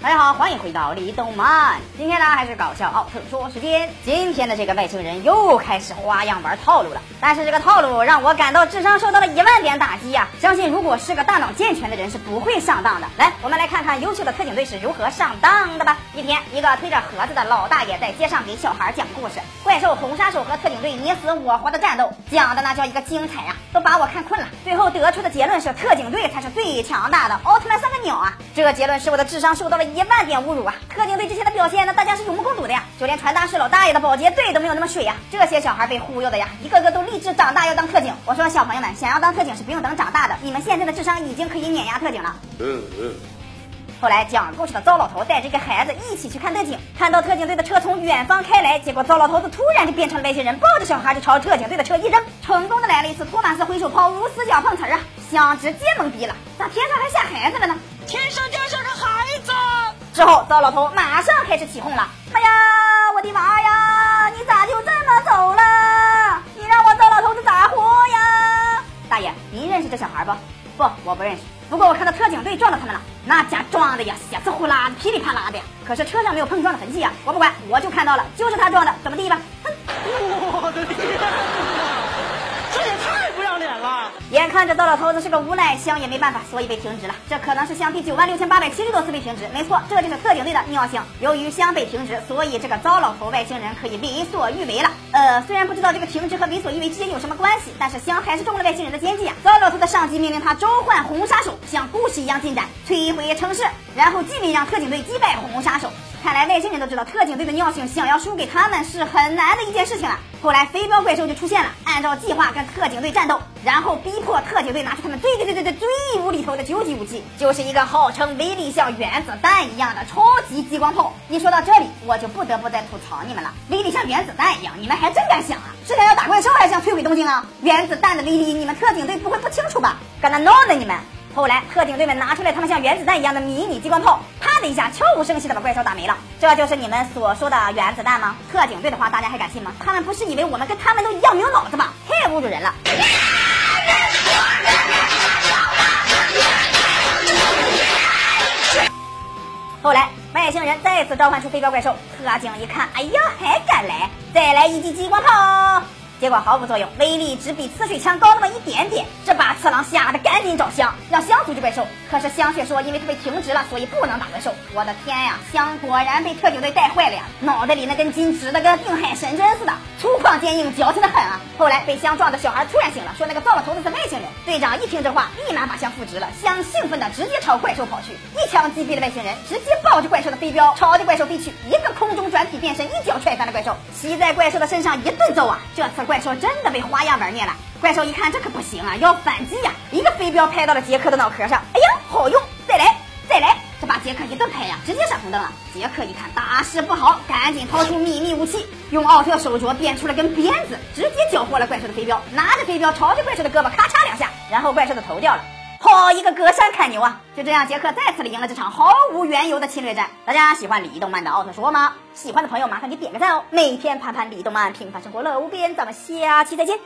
大家好，欢迎回到李动漫。今天呢，还是搞笑奥特说时间。今天的这个外星人又开始花样玩套路了，但是这个套路让我感到智商受到了一万点打击呀！相信如果是个大脑健全的人是不会上当的。来，我们来看看优秀的特警队是如何上当的吧。一天，一个推着盒子的老大爷在街上给小孩讲故事，怪兽红杀手和特警队你死我活的战斗，讲的那叫一个精彩呀，都把我看困了。最后得出的结论是，特警队才是最强大的，奥特曼算个鸟啊！这个结论使我的智商受到了。一万点侮辱啊！特警队之前的表现，呢大家是有目共睹的呀。就连传达室老大爷的保洁队都没有那么水呀。这些小孩被忽悠的呀，一个个都立志长大要当特警。我说小朋友们，想要当特警是不用等长大的，你们现在的智商已经可以碾压特警了。嗯嗯。后来讲故事的糟老头带着一个孩子一起去看特警，看到特警队的车从远方开来，结果糟老头子突然就变成了外星人，抱着小孩就朝特警队的车一扔，成功的来了一次托马斯挥手抛，无死角碰瓷儿啊！想直接懵逼了，咋天上还下孩子了呢？天上掉下个孩子。之后，糟老头马上开始起哄了。哎呀，我的妈呀！你咋就这么走了？你让我糟老头子咋活呀？大爷，您认识这小孩不？不，我不认识。不过我看到特警队撞到他们了，那家撞的呀，血丝呼啦的，噼里啪啦的。可是车上没有碰撞的痕迹呀。我不管，我就看到了，就是他撞的，怎么地吧？哼！我的天！看着糟老头子是个无赖，香也没办法，所以被停职了。这可能是香第九万六千八百七十多次被停职，没错，这就是特警队的尿性。由于香被停职，所以这个糟老头外星人可以为所欲为了。呃，虽然不知道这个停职和为所欲为之间有什么关系，但是香还是中了外星人的奸计啊！糟老头的上级命令他召唤红杀手，像故事一样进展，摧毁城市，然后继位让特警队击败红杀手。看来外星人都知道特警队的尿性，想要输给他们是很难的一件事情了。后来飞镖怪兽就出现了，按照计划跟特警队战斗，然后逼迫特警队拿出他们最最最最最最无厘头的究极武器，就是一个号称威力像原子弹一样的超级激光炮。一说到这里，我就不得不再吐槽你们了，威力像原子弹一样，你们还真敢想啊！是想要打怪兽，还是想摧毁东京啊？原子弹的威力，你们特警队不会不清楚吧？干那闹呢你们！后来特警队们拿出来他们像原子弹一样的迷你激光炮。啪的一下，悄无声息的把怪兽打没了，这就是你们所说的原子弹吗？特警队的话，大家还敢信吗？他们不是以为我们跟他们都一样没有脑子吗？太侮辱人了！后来外星人再次召唤出飞镖怪兽，特警一看，哎呀，还敢来！再来一记激光炮。结果毫无作用，威力只比刺水枪高那么一点点，这把次郎吓得赶紧找香，让香阻止怪兽。可是香却说，因为他被停职了，所以不能打怪兽。我的天呀，香果然被特警队带坏了呀，脑袋里那根筋直的跟定海神针似的，粗犷坚硬，矫情的很啊。后来被香撞的小孩突然醒了，说那个糟老头子是外星人。队长一听这话，立马把香复职了。香兴奋的直接朝怪兽跑去，一枪击毙了外星人，直接抱着怪兽的飞镖朝着怪兽飞去，一个空中转体变身，一脚踹翻了怪兽，骑在怪兽的身上一顿揍啊，这次。怪兽真的被花样玩灭了。怪兽一看这可不行啊，要反击呀！一个飞镖拍到了杰克的脑壳上，哎呀，好用！杰克一顿拍呀，直接闪红灯了。杰克一看大事不好，赶紧掏出秘密武器，用奥特手镯变出了根鞭子，直接缴获了怪兽的飞镖。拿着飞镖朝着怪兽的胳膊咔嚓两下，然后怪兽的头掉了。好一个隔山看牛啊！就这样，杰克再次的赢了这场毫无缘由的侵略战。大家喜欢李动漫的奥特说吗？喜欢的朋友麻烦你点个赞哦！每天盘盘李动漫，平凡生活乐无边。咱们下期再见。